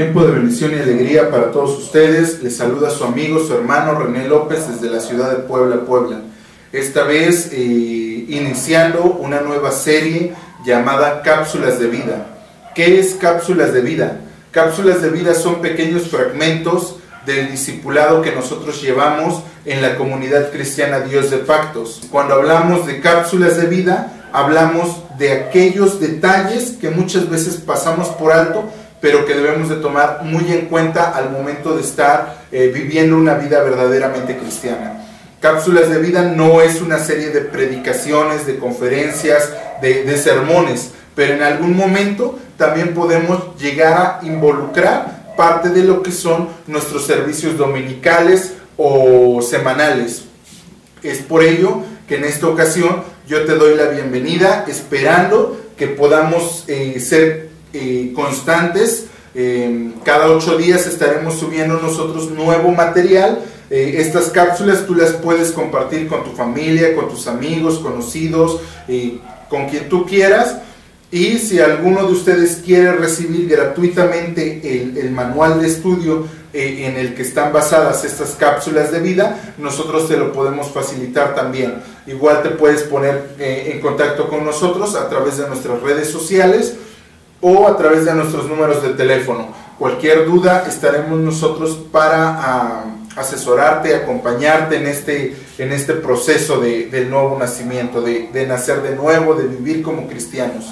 Tiempo de bendición y alegría para todos ustedes. Les saluda su amigo, su hermano René López desde la ciudad de Puebla, Puebla. Esta vez eh, iniciando una nueva serie llamada Cápsulas de Vida. ¿Qué es Cápsulas de Vida? Cápsulas de Vida son pequeños fragmentos del discipulado que nosotros llevamos en la comunidad cristiana Dios de Pactos. Cuando hablamos de cápsulas de vida, hablamos de aquellos detalles que muchas veces pasamos por alto pero que debemos de tomar muy en cuenta al momento de estar eh, viviendo una vida verdaderamente cristiana. Cápsulas de vida no es una serie de predicaciones, de conferencias, de, sermones, pero en algún momento también podemos llegar a involucrar parte de lo que son nuestros servicios dominicales o semanales. Es por ello que en esta ocasión yo te doy la bienvenida esperando que podamos eh, ser eh, constantes. Eh, cada ocho días estaremos subiendo nosotros nuevo material. Eh, estas cápsulas tú las puedes compartir con tu familia, con tus amigos, conocidos, con quien tú quieras. Y si alguno de ustedes quiere recibir gratuitamente el, el manual de estudio en el que están basadas estas cápsulas de vida, nosotros te lo podemos facilitar también. Igual te puedes poner en contacto con nosotros a través de nuestras redes sociales o a través de nuestros números de teléfono. Cualquier duda estaremos nosotros para ah, asesorarte, acompañarte en este, en este proceso de, del nuevo nacimiento, de, de, nacer de nuevo, de vivir como cristianos.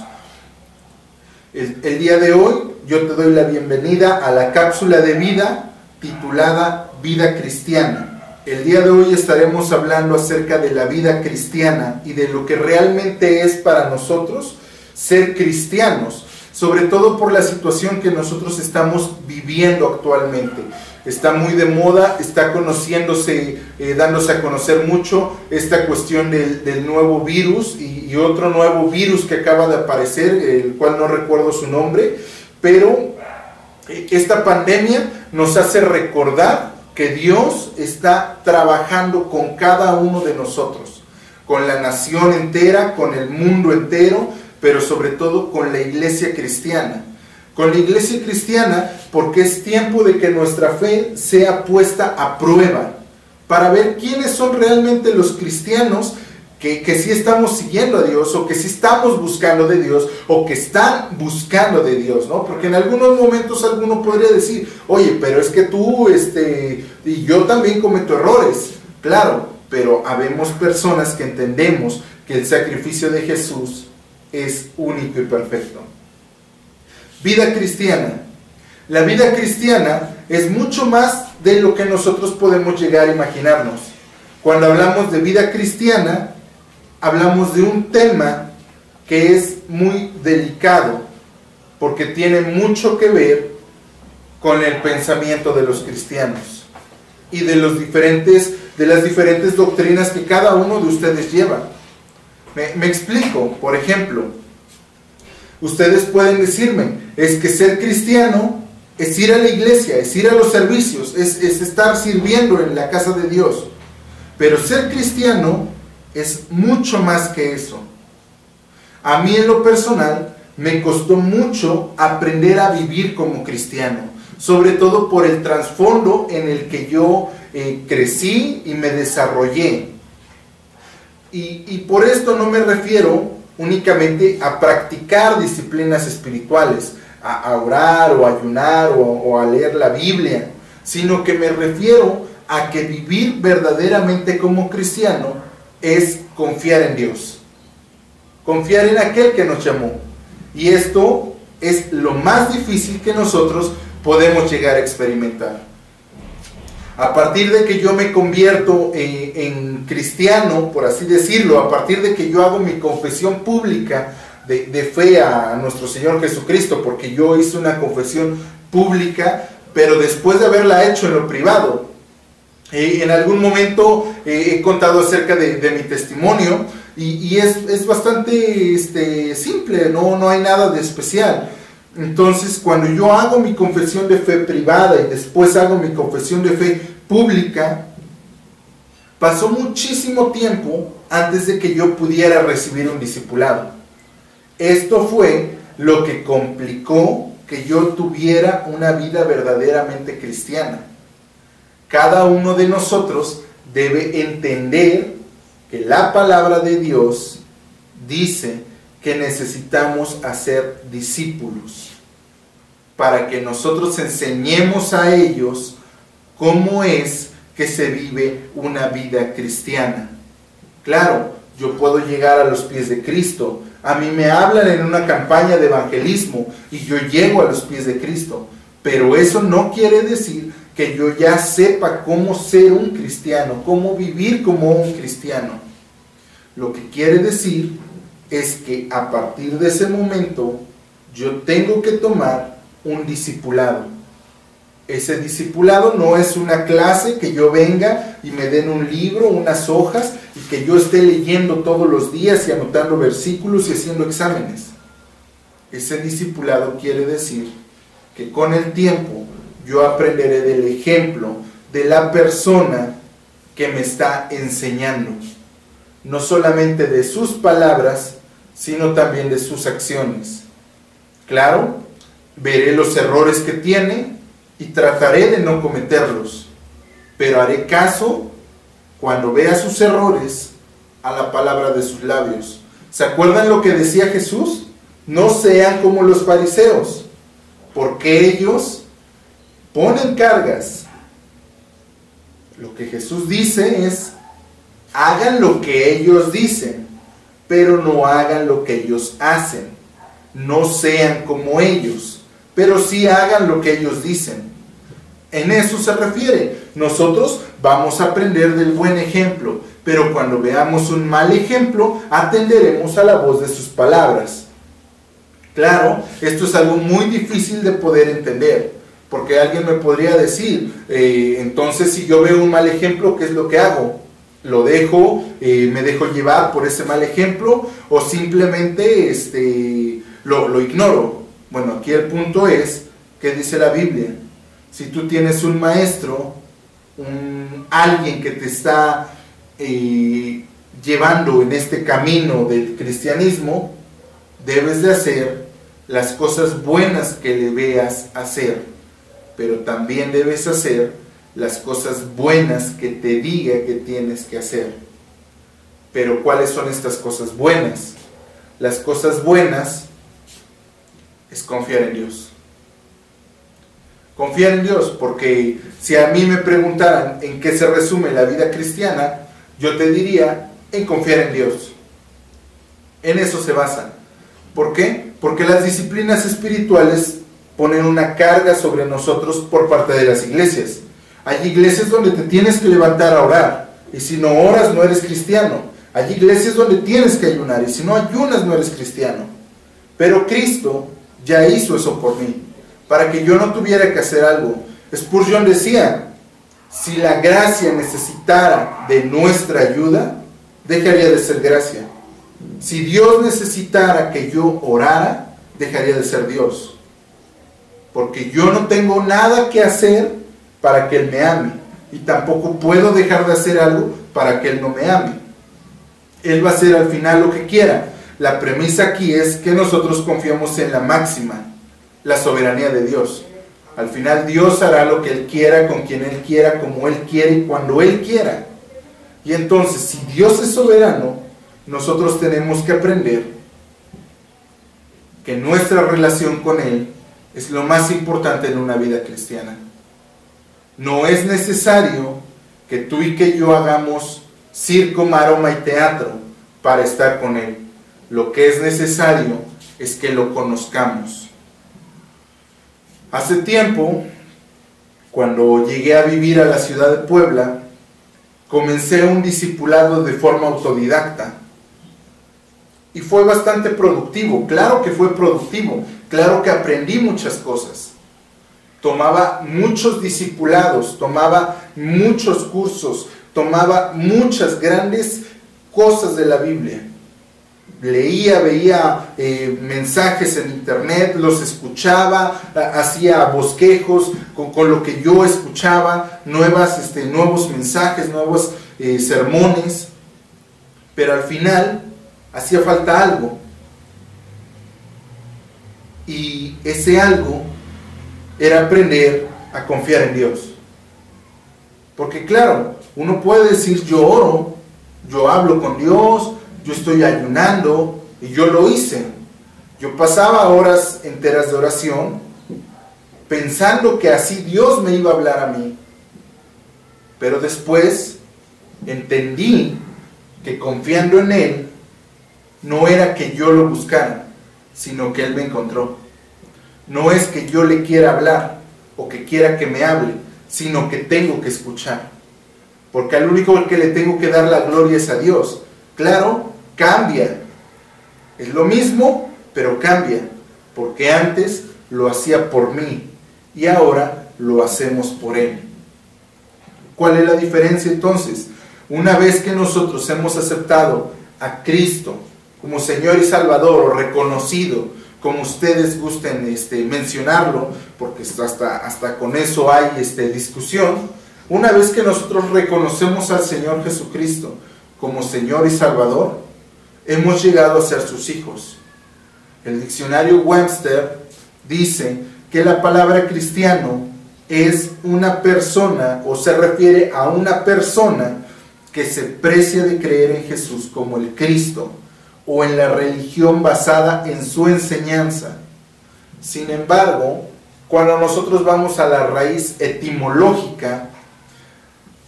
El, el día de hoy yo te doy la bienvenida a la cápsula de vida titulada Vida Cristiana. El día de hoy estaremos hablando acerca de la vida cristiana y de lo que realmente es para nosotros ser cristianos sobre todo por la situación que nosotros estamos viviendo actualmente. Está muy de moda, está conociéndose, eh, dándose a conocer mucho esta cuestión del, nuevo virus y, y, otro nuevo virus que acaba de aparecer, el cual no recuerdo su nombre, pero eh, esta pandemia nos hace recordar que Dios está trabajando con cada uno de nosotros, con la nación entera, con el mundo entero, pero sobre todo con la iglesia cristiana. Con la iglesia cristiana porque es tiempo de que nuestra fe sea puesta a prueba para ver quiénes son realmente los cristianos que, que sí estamos siguiendo a Dios o que sí estamos buscando de Dios o que están buscando de Dios, ¿no? Porque en algunos momentos alguno podría decir, oye, pero es que tú, este, y yo también cometo errores, claro, pero habemos personas que entendemos que el sacrificio de Jesús es único y perfecto. Vida cristiana. La vida cristiana es mucho más de lo que nosotros podemos llegar a imaginarnos. Cuando hablamos de vida cristiana, hablamos de un tema que es muy delicado, porque tiene mucho que ver con el pensamiento de los cristianos y de los diferentes de las diferentes doctrinas que cada uno de ustedes lleva. Me, explico, por ejemplo, ustedes pueden decirme, es que ser cristiano es ir a la iglesia, es ir a los servicios, es, es estar sirviendo en la casa de Dios. Pero ser cristiano es mucho más que eso. A mí en lo personal me costó mucho aprender a vivir como cristiano, sobre todo por el trasfondo en el que yo eh, crecí y me desarrollé. Y, por esto no me refiero únicamente a practicar disciplinas espirituales, a, orar o ayunar o, a leer la Biblia, sino que me refiero a que vivir verdaderamente como cristiano es confiar en Dios, confiar en aquel que nos llamó. Y esto es lo más difícil que nosotros podemos llegar a experimentar. A partir de que yo me convierto en, en, cristiano, por así decirlo, a partir de que yo hago mi confesión pública de, fe a nuestro Señor Jesucristo, porque yo hice una confesión pública, pero después de haberla hecho en lo privado. Eh, en algún momento eh, he contado acerca de, mi testimonio y, y es, es, bastante este, simple, no, no hay nada de especial. Entonces, cuando yo hago mi confesión de fe privada y después hago mi confesión de fe pública, pasó muchísimo tiempo antes de que yo pudiera recibir un discipulado. Esto fue lo que complicó que yo tuviera una vida verdaderamente cristiana. Cada uno de nosotros debe entender que la palabra de Dios dice que necesitamos hacer discípulos para que nosotros enseñemos a ellos cómo es que se vive una vida cristiana. Claro, yo puedo llegar a los pies de Cristo. A mí me hablan en una campaña de evangelismo y yo llego a los pies de Cristo. Pero eso no quiere decir que yo ya sepa cómo ser un cristiano, cómo vivir como un cristiano. Lo que quiere decir es que a partir de ese momento yo tengo que tomar un discipulado. Ese discipulado no es una clase que yo venga y me den un libro, unas hojas y que yo esté leyendo todos los días y anotando versículos y haciendo exámenes. Ese discipulado quiere decir que con el tiempo yo aprenderé del ejemplo de la persona que me está enseñando. No solamente de sus palabras, sino también de sus acciones. Claro, veré los errores que tiene y trataré de no cometerlos, pero haré caso cuando vea sus errores a la palabra de sus labios. ¿Se acuerdan lo que decía Jesús? No sean como los fariseos, porque ellos ponen cargas. Lo que Jesús dice es, hagan lo que ellos dicen, pero no hagan lo que ellos hacen. No sean como ellos, pero sí hagan lo que ellos dicen. En eso se refiere. Nosotros vamos a aprender del buen ejemplo, pero cuando veamos un mal ejemplo, atenderemos a la voz de sus palabras. Claro, esto es algo muy difícil de poder entender. Porque alguien me podría decir, eh, entonces si yo veo un mal ejemplo, ¿qué es lo que hago? ¿Lo dejo, eh, me dejo llevar por ese mal ejemplo o simplemente este, lo, ignoro? Bueno, aquí el punto es, ¿qué dice la Biblia? Si tú tienes un maestro, un, alguien que te está eh, llevando en este camino del cristianismo, debes de hacer las cosas buenas que le veas hacer pero también debes hacer las cosas buenas que te diga que tienes que hacer. Pero ¿cuáles son estas cosas buenas? Las cosas buenas es confiar en Dios. Confiar en Dios, porque si a mí me preguntaran en qué se resume la vida cristiana, yo te diría en confiar en Dios. En eso se basa. ¿Por qué? Porque las disciplinas espirituales ponen una carga sobre nosotros por parte de las iglesias. Hay iglesias donde te tienes que levantar a orar, y si no oras no eres cristiano. Hay iglesias donde tienes que ayunar, y si no ayunas no eres cristiano. Pero Cristo ya hizo eso por mí, para que yo no tuviera que hacer algo. Spurgeon decía, si la gracia necesitara de nuestra ayuda, dejaría de ser gracia. Si Dios necesitara que yo orara, dejaría de ser Dios porque yo no tengo nada que hacer para que Él me ame. Y tampoco puedo dejar de hacer algo para que Él no me ame. Él va a hacer al final lo que quiera. La premisa aquí es que nosotros confiamos en la máxima, la soberanía de Dios. Al final Dios hará lo que Él quiera, con quien Él quiera, como Él quiere y cuando Él quiera. Y entonces, si Dios es soberano, nosotros tenemos que aprender que nuestra relación con Él es lo más importante en una vida cristiana. No es necesario que tú y que yo hagamos circo, maroma y teatro para estar con Él. Lo que es necesario es que lo conozcamos. Hace tiempo, cuando llegué a vivir a la ciudad de Puebla, comencé un discipulado de forma autodidacta. Y fue bastante productivo, claro que fue productivo, Claro que aprendí muchas cosas. Tomaba muchos discipulados, tomaba muchos cursos, tomaba muchas grandes cosas de la Biblia. Leía, veía eh, mensajes en internet, los escuchaba, hacía bosquejos con, lo que yo escuchaba, nuevas, este, nuevos mensajes, nuevos eh, sermones. Pero al final hacía falta algo Y ese algo era aprender a confiar en Dios. Porque claro, uno puede decir yo oro, yo hablo con Dios, yo estoy ayunando y yo lo hice. Yo pasaba horas enteras de oración pensando que así Dios me iba a hablar a mí. Pero después entendí que confiando en Él no era que yo lo buscara, sino que Él me encontró. No es que yo le quiera hablar o que quiera que me hable, sino que tengo que escuchar. Porque al único al que le tengo que dar la gloria es a Dios. Claro, cambia. Es lo mismo, pero cambia. Porque antes lo hacía por mí y ahora lo hacemos por Él. ¿Cuál es la diferencia entonces? Una vez que nosotros hemos aceptado a Cristo como Señor y Salvador o reconocido, como ustedes gusten este, mencionarlo, porque hasta, hasta con eso hay este, discusión, una vez que nosotros reconocemos al Señor Jesucristo como Señor y Salvador, hemos llegado a ser sus hijos. El diccionario Webster dice que la palabra cristiano es una persona o se refiere a una persona que se precia de creer en Jesús como el Cristo o en la religión basada en su enseñanza. Sin embargo, cuando nosotros vamos a la raíz etimológica,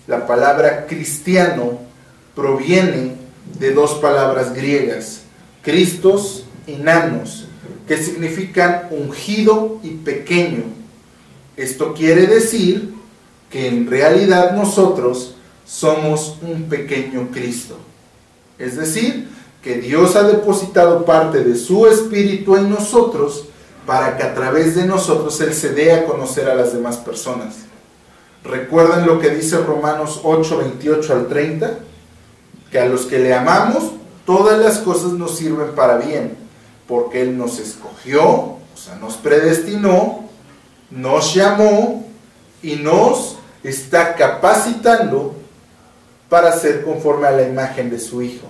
la palabra cristiano proviene de dos palabras griegas, Cristos y Nanos, que significan ungido y pequeño. Esto quiere decir que en realidad nosotros somos un pequeño Cristo. Es decir, que Dios ha depositado parte de su espíritu en nosotros para que a través de nosotros Él se dé a conocer a las demás personas. Recuerden lo que dice Romanos 8, 28 al 30, que a los que le amamos, todas las cosas nos sirven para bien, porque Él nos escogió, o sea, nos predestinó, nos llamó y nos está capacitando para ser conforme a la imagen de su Hijo.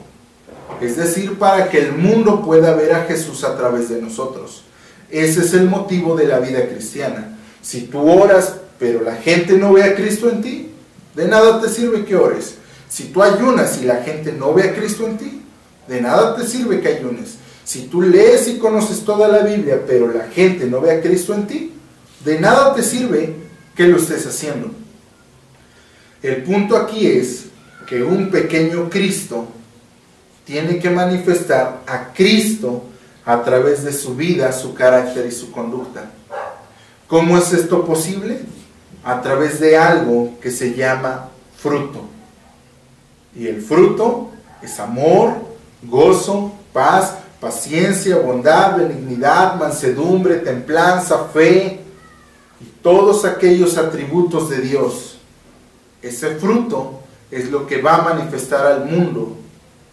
Es decir, para que el mundo pueda ver a Jesús a través de nosotros. Ese es el motivo de la vida cristiana. Si tú oras pero la gente no ve a Cristo en ti, de nada te sirve que ores. Si tú ayunas y la gente no ve a Cristo en ti, de nada te sirve que ayunes. Si tú lees y conoces toda la Biblia, pero la gente no ve a Cristo en ti, de nada te sirve que lo estés haciendo. El punto aquí es que un pequeño Cristo tiene que manifestar a Cristo a través de su vida, su carácter y su conducta. ¿Cómo es esto posible? a través de algo que se llama fruto. Y el fruto es amor, gozo, paz, paciencia, bondad, benignidad, mansedumbre, templanza, fe y todos aquellos atributos de Dios. Ese fruto es lo que va a manifestar al mundo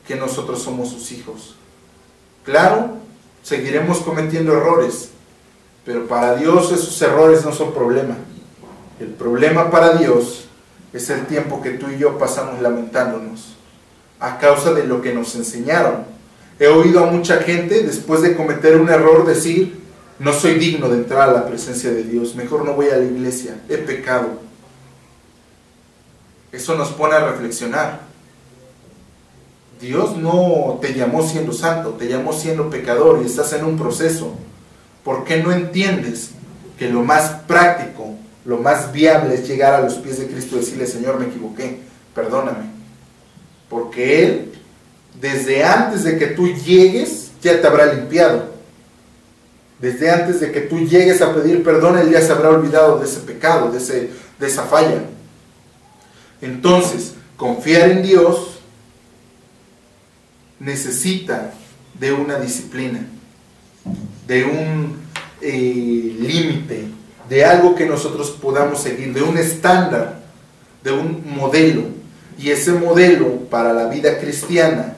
que nosotros somos sus hijos. Claro, seguiremos cometiendo errores, pero para Dios esos errores no son problema. El problema para Dios es el tiempo que tú y yo pasamos lamentándonos a causa de lo que nos enseñaron. He oído a mucha gente después de cometer un error decir, no soy digno de entrar a la presencia de Dios, mejor no voy a la iglesia, he pecado. Eso nos pone a reflexionar. Dios no te llamó siendo santo, te llamó siendo pecador y estás en un proceso. ¿Por qué no entiendes que lo más práctico lo más viable es llegar a los pies de Cristo y decirle, Señor, me equivoqué, perdóname. Porque Él, desde antes de que tú llegues, ya te habrá limpiado. Desde antes de que tú llegues a pedir perdón, Él ya se habrá olvidado de ese pecado, de, ese, de esa falla. Entonces, confiar en Dios necesita de una disciplina, de un eh, límite, de algo que nosotros podamos seguir, de un estándar, de un modelo. Y ese modelo para la vida cristiana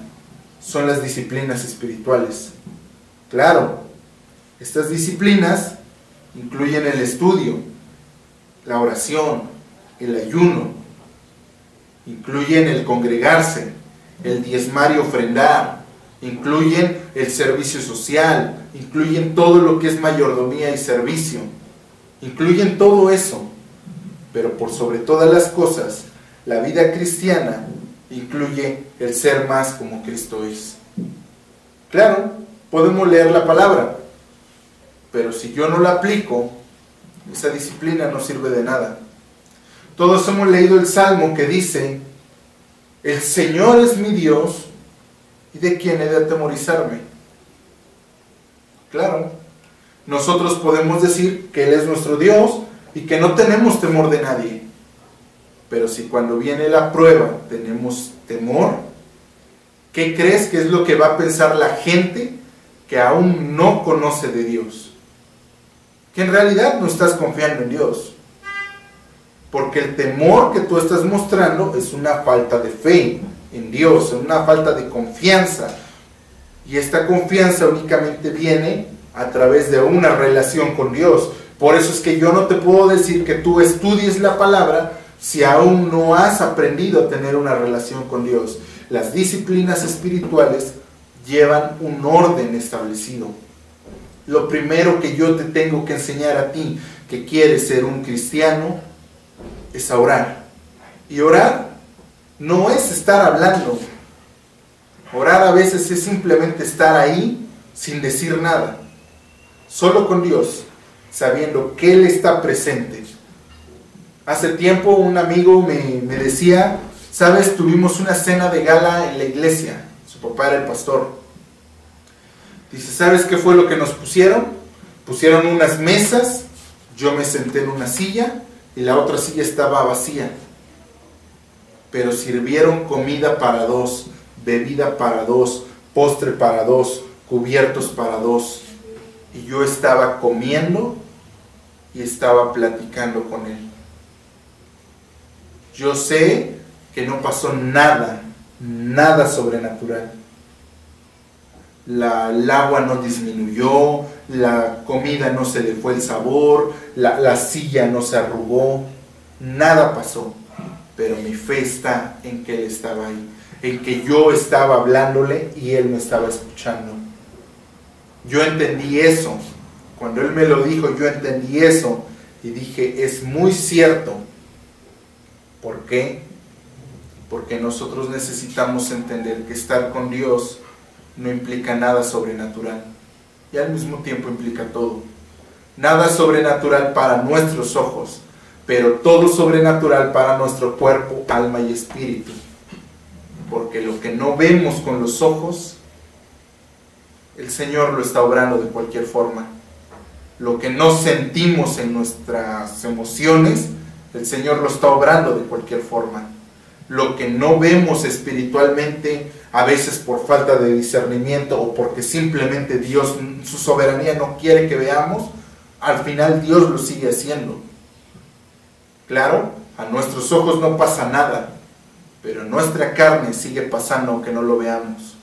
son las disciplinas espirituales. Claro, estas disciplinas incluyen el estudio, la oración, el ayuno, incluyen el congregarse, el diezmar y ofrendar, incluyen el servicio social, incluyen todo lo que es mayordomía y servicio, incluyen todo eso. Pero por sobre todas las cosas, la vida cristiana incluye el ser más como Cristo es. Claro, podemos leer la palabra, pero si yo no la aplico, esa disciplina no sirve de nada. Todos hemos leído el Salmo que dice, el Señor es mi Dios, ¿y de quién he de atemorizarme? Claro, nosotros podemos decir que Él es nuestro Dios y que no tenemos temor de nadie. Pero si cuando viene la prueba tenemos temor, ¿qué crees que es lo que va a pensar la gente que aún no conoce de Dios? Que en realidad no estás confiando en Dios. Porque el temor que tú estás mostrando es una falta de fe en Dios, una falta de confianza. Y esta confianza únicamente viene a través de una relación con Dios. Por eso es que yo no te puedo decir que tú estudies la palabra si aún no has aprendido a tener una relación con Dios. Las disciplinas espirituales llevan un orden establecido. Lo primero que yo te tengo que enseñar a ti que quieres ser un cristiano es a orar. Y orar no es estar hablando. Orar a veces es simplemente estar ahí sin decir nada. Solo con Dios, sabiendo que Él está presente Hace tiempo un amigo me, decía, sabes, tuvimos una cena de gala en la iglesia, su papá era el pastor. Dice, ¿sabes qué fue lo que nos pusieron? Pusieron unas mesas, yo me senté en una silla y la otra silla estaba vacía. Pero sirvieron comida para dos, bebida para dos, postre para dos, cubiertos para dos. Y yo estaba comiendo y estaba platicando con él. Yo sé que no pasó nada, nada sobrenatural. La, el agua no disminuyó, la comida no se le fue el sabor, la, la silla no se arrugó, nada pasó. Pero mi fe está en que Él estaba ahí, en que yo estaba hablándole y Él me estaba escuchando. Yo entendí eso. Cuando Él me lo dijo, yo entendí eso y dije, es muy cierto ¿Por qué? Porque nosotros necesitamos entender que estar con Dios no implica nada sobrenatural y al mismo tiempo implica todo. Nada sobrenatural para nuestros ojos, pero todo sobrenatural para nuestro cuerpo, alma y espíritu. Porque lo que no vemos con los ojos, el Señor lo está obrando de cualquier forma. Lo que no sentimos en nuestras emociones, el Señor lo está obrando de cualquier forma. Lo que no vemos espiritualmente, a veces por falta de discernimiento o porque simplemente Dios, su soberanía no quiere que veamos, al final Dios lo sigue haciendo. Claro, a nuestros ojos no pasa nada, pero nuestra carne sigue pasando aunque no lo veamos.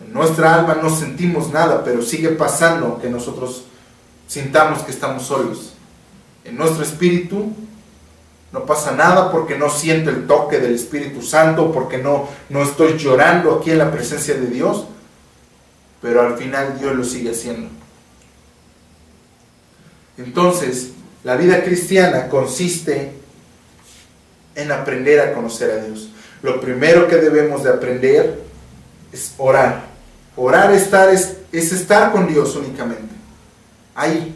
En nuestra alma no sentimos nada, pero sigue pasando aunque nosotros sintamos que estamos solos. En nuestro espíritu no pasa nada porque no siento el toque del Espíritu Santo, porque no, no estoy llorando aquí en la presencia de Dios, pero al final Dios lo sigue haciendo. Entonces, la vida cristiana consiste en aprender a conocer a Dios. Lo primero que debemos de aprender es orar. Orar estar es, es estar con Dios únicamente. Ahí.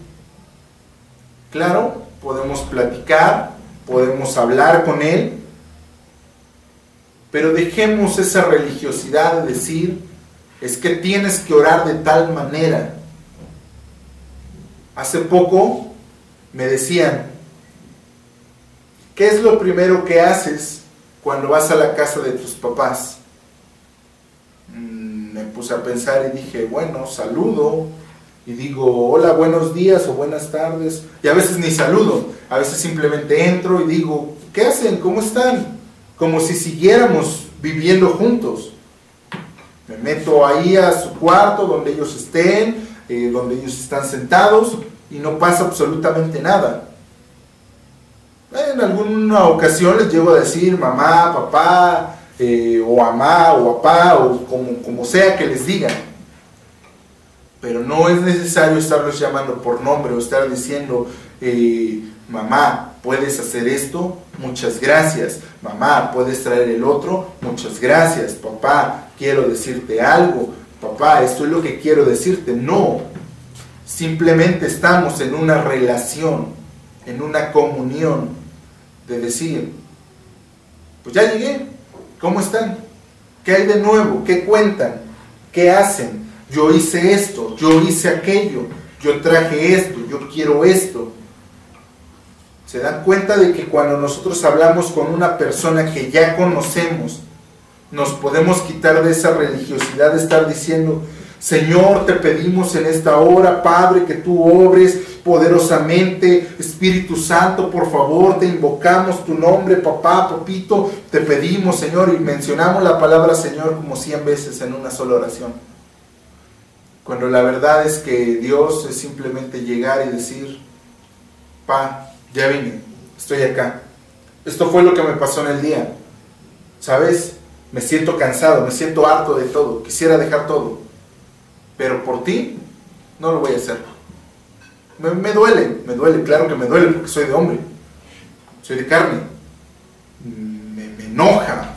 Claro, podemos platicar, podemos hablar con Él, pero dejemos esa religiosidad de decir, es que tienes que orar de tal manera. Hace poco me decían, ¿qué es lo primero que haces cuando vas a la casa de tus papás? Mm, me puse a pensar y dije, bueno, saludo, y digo, hola, buenos días o buenas tardes, y a veces ni saludo, a veces simplemente entro y digo, ¿qué hacen? ¿Cómo están? Como si siguiéramos viviendo juntos. Me meto ahí a su cuarto donde ellos estén, eh, donde ellos están sentados y no pasa absolutamente nada. En alguna ocasión les llego a decir, mamá, papá, eh, o mamá o papá o como, como sea que les digan. Pero no es necesario estarlos llamando por nombre o estar diciendo, eh, mamá, ¿puedes hacer esto? Muchas gracias. Mamá, ¿puedes traer el otro? Muchas gracias. Papá, quiero decirte algo. Papá, esto es lo que quiero decirte. No. Simplemente estamos en una relación, en una comunión de decir, pues ya llegué, ¿cómo están? ¿Qué hay de nuevo? ¿Qué cuentan? ¿Qué hacen? Yo hice esto, yo hice aquello, yo traje esto, yo quiero esto. Se dan cuenta de que cuando nosotros hablamos con una persona que ya conocemos, nos podemos quitar de esa religiosidad de estar diciendo, Señor, te pedimos en esta hora, Padre, que tú obres poderosamente. Espíritu Santo, por favor, te invocamos tu nombre, papá, papito. Te pedimos, Señor, y mencionamos la palabra Señor como cien veces en una sola oración. Cuando la verdad es que Dios es simplemente llegar y decir, pa, ya vine, estoy acá. Esto fue lo que me pasó en el día. ¿Sabes? Me siento cansado, me siento harto de todo, quisiera dejar todo. Pero por ti no lo voy a hacer. Me, duele, me duele, claro que me duele porque soy de hombre, soy de carne. Me, enoja,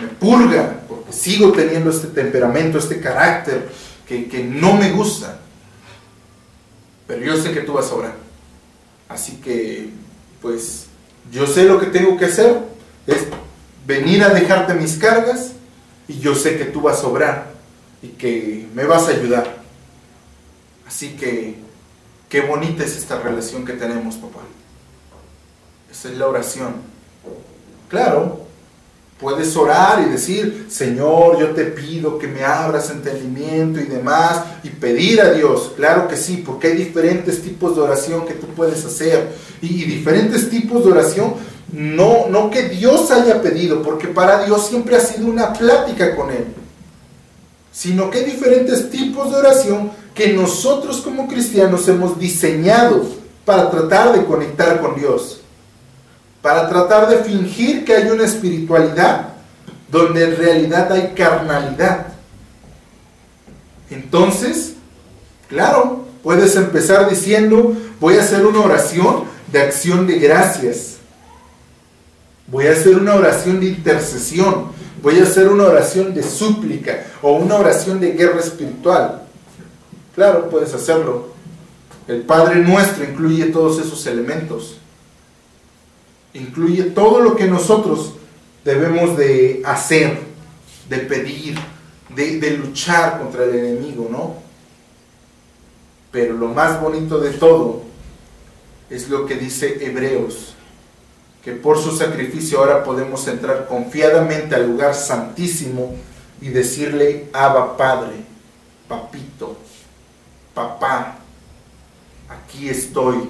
me, purga, sigo teniendo este temperamento, este carácter que, que no me gusta. Pero yo sé que tú vas a orar. Así que, pues, yo sé lo que tengo que hacer, es venir a dejarte mis cargas y yo sé que tú vas a obrar y que me vas a ayudar. Así que, qué bonita es esta relación que tenemos, papá. Esa es la oración. Claro, Puedes orar y decir, Señor, yo te pido que me abras entendimiento y demás, y pedir a Dios, claro que sí, porque hay diferentes tipos de oración que tú puedes hacer, y, diferentes tipos de oración, no, no que Dios haya pedido, porque para Dios siempre ha sido una plática con Él, sino que hay diferentes tipos de oración que nosotros como cristianos hemos diseñado para tratar de conectar con Dios para tratar de fingir que hay una espiritualidad donde en realidad hay carnalidad. Entonces, claro, puedes empezar diciendo, voy a hacer una oración de acción de gracias. Voy a hacer una oración de intercesión. Voy a hacer una oración de súplica o una oración de guerra espiritual. Claro, puedes hacerlo. El Padre nuestro incluye todos esos elementos incluye todo lo que nosotros debemos de hacer, de pedir, de, luchar contra el enemigo, ¿no? Pero lo más bonito de todo es lo que dice Hebreos, que por su sacrificio ahora podemos entrar confiadamente al lugar santísimo y decirle, Abba Padre, Papito, Papá, aquí estoy,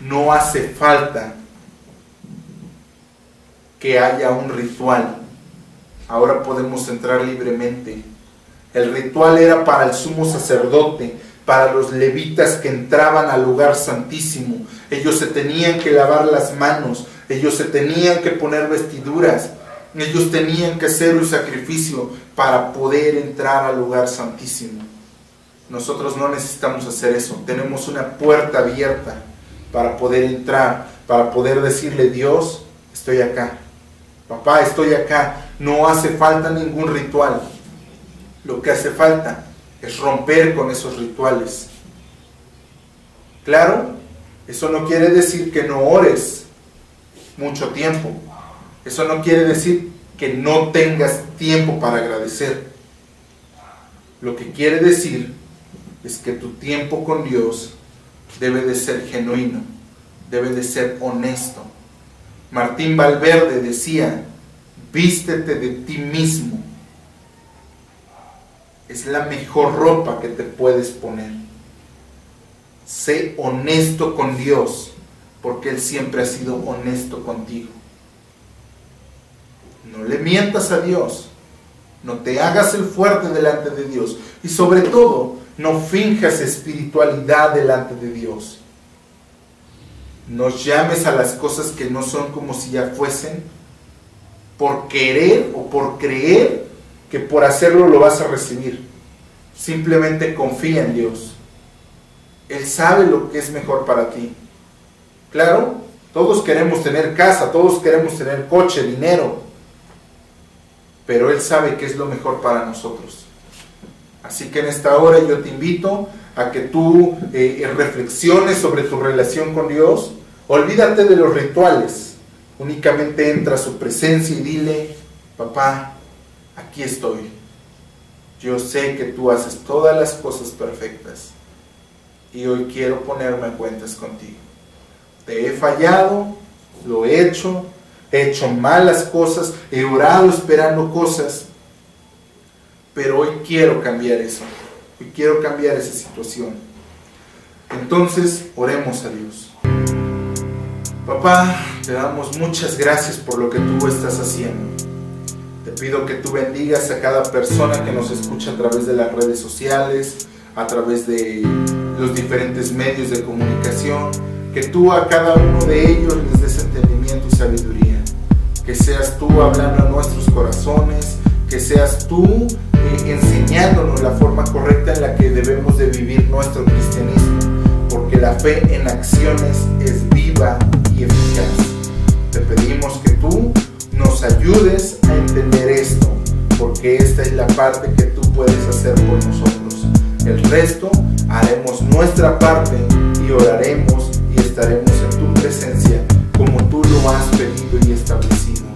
no hace falta que haya un ritual. Ahora podemos entrar libremente. El ritual era para el sumo sacerdote, para los levitas que entraban al lugar santísimo. Ellos se tenían que lavar las manos, ellos se tenían que poner vestiduras, ellos tenían que hacer un sacrificio para poder entrar al lugar santísimo. Nosotros no necesitamos hacer eso, tenemos una puerta abierta para poder entrar, para poder decirle, Dios, estoy acá, papá, estoy acá, no hace falta ningún ritual. Lo que hace falta es romper con esos rituales. Claro, eso no quiere decir que no ores mucho tiempo. Eso no quiere decir que no tengas tiempo para agradecer. Lo que quiere decir es que tu tiempo con Dios debe de ser genuino, debe de ser honesto, Martín Valverde decía, vístete de ti mismo. Es la mejor ropa que te puedes poner. Sé honesto con Dios, porque Él siempre ha sido honesto contigo. No le mientas a Dios. No te hagas el fuerte delante de Dios. Y sobre todo, no finjas espiritualidad delante de Dios nos llames a las cosas que no son como si ya fuesen, por querer o por creer que por hacerlo lo vas a recibir. Simplemente confía en Dios. Él sabe lo que es mejor para ti. Claro, todos queremos tener casa, todos queremos tener coche, dinero, pero Él sabe qué es lo mejor para nosotros. Así que en esta hora yo te invito a que tú eh, reflexiones sobre tu relación con Dios. Olvídate de los rituales. Únicamente entra a su presencia y dile, papá, aquí estoy. Yo sé que tú haces todas las cosas perfectas y hoy quiero ponerme a cuentas contigo. Te he fallado, lo he hecho, he hecho malas cosas, he orado esperando cosas, pero hoy quiero cambiar eso, hoy quiero cambiar esa situación. Entonces, oremos a Dios. Papá, te damos muchas gracias por lo que tú estás haciendo. Te pido que tú bendigas a cada persona que nos escucha a través de las redes sociales, a través de los diferentes medios de comunicación, que tú a cada uno de ellos les des entendimiento y sabiduría, que seas tú hablando a nuestros corazones, que seas tú eh, enseñándonos la forma correcta en la que debemos de vivir nuestro cristianismo, porque la fe en acciones es viva eficaz. Te pedimos que tú nos ayudes a entender esto, porque esta es la parte que tú puedes hacer por nosotros. El resto haremos nuestra parte y oraremos y estaremos en tu presencia como tú lo has pedido y establecido.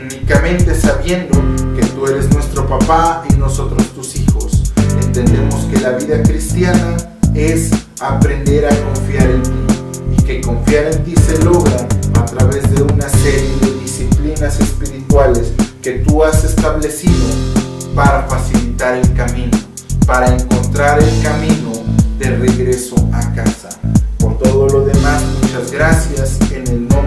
Únicamente sabiendo que tú eres nuestro papá y nosotros tus hijos. Entendemos que la vida cristiana es aprender a confiar en ti que confiar en ti se logra a través de una serie de disciplinas espirituales que tú has establecido para facilitar el camino, para encontrar el camino de regreso a casa. Por todo lo demás, muchas gracias en el nombre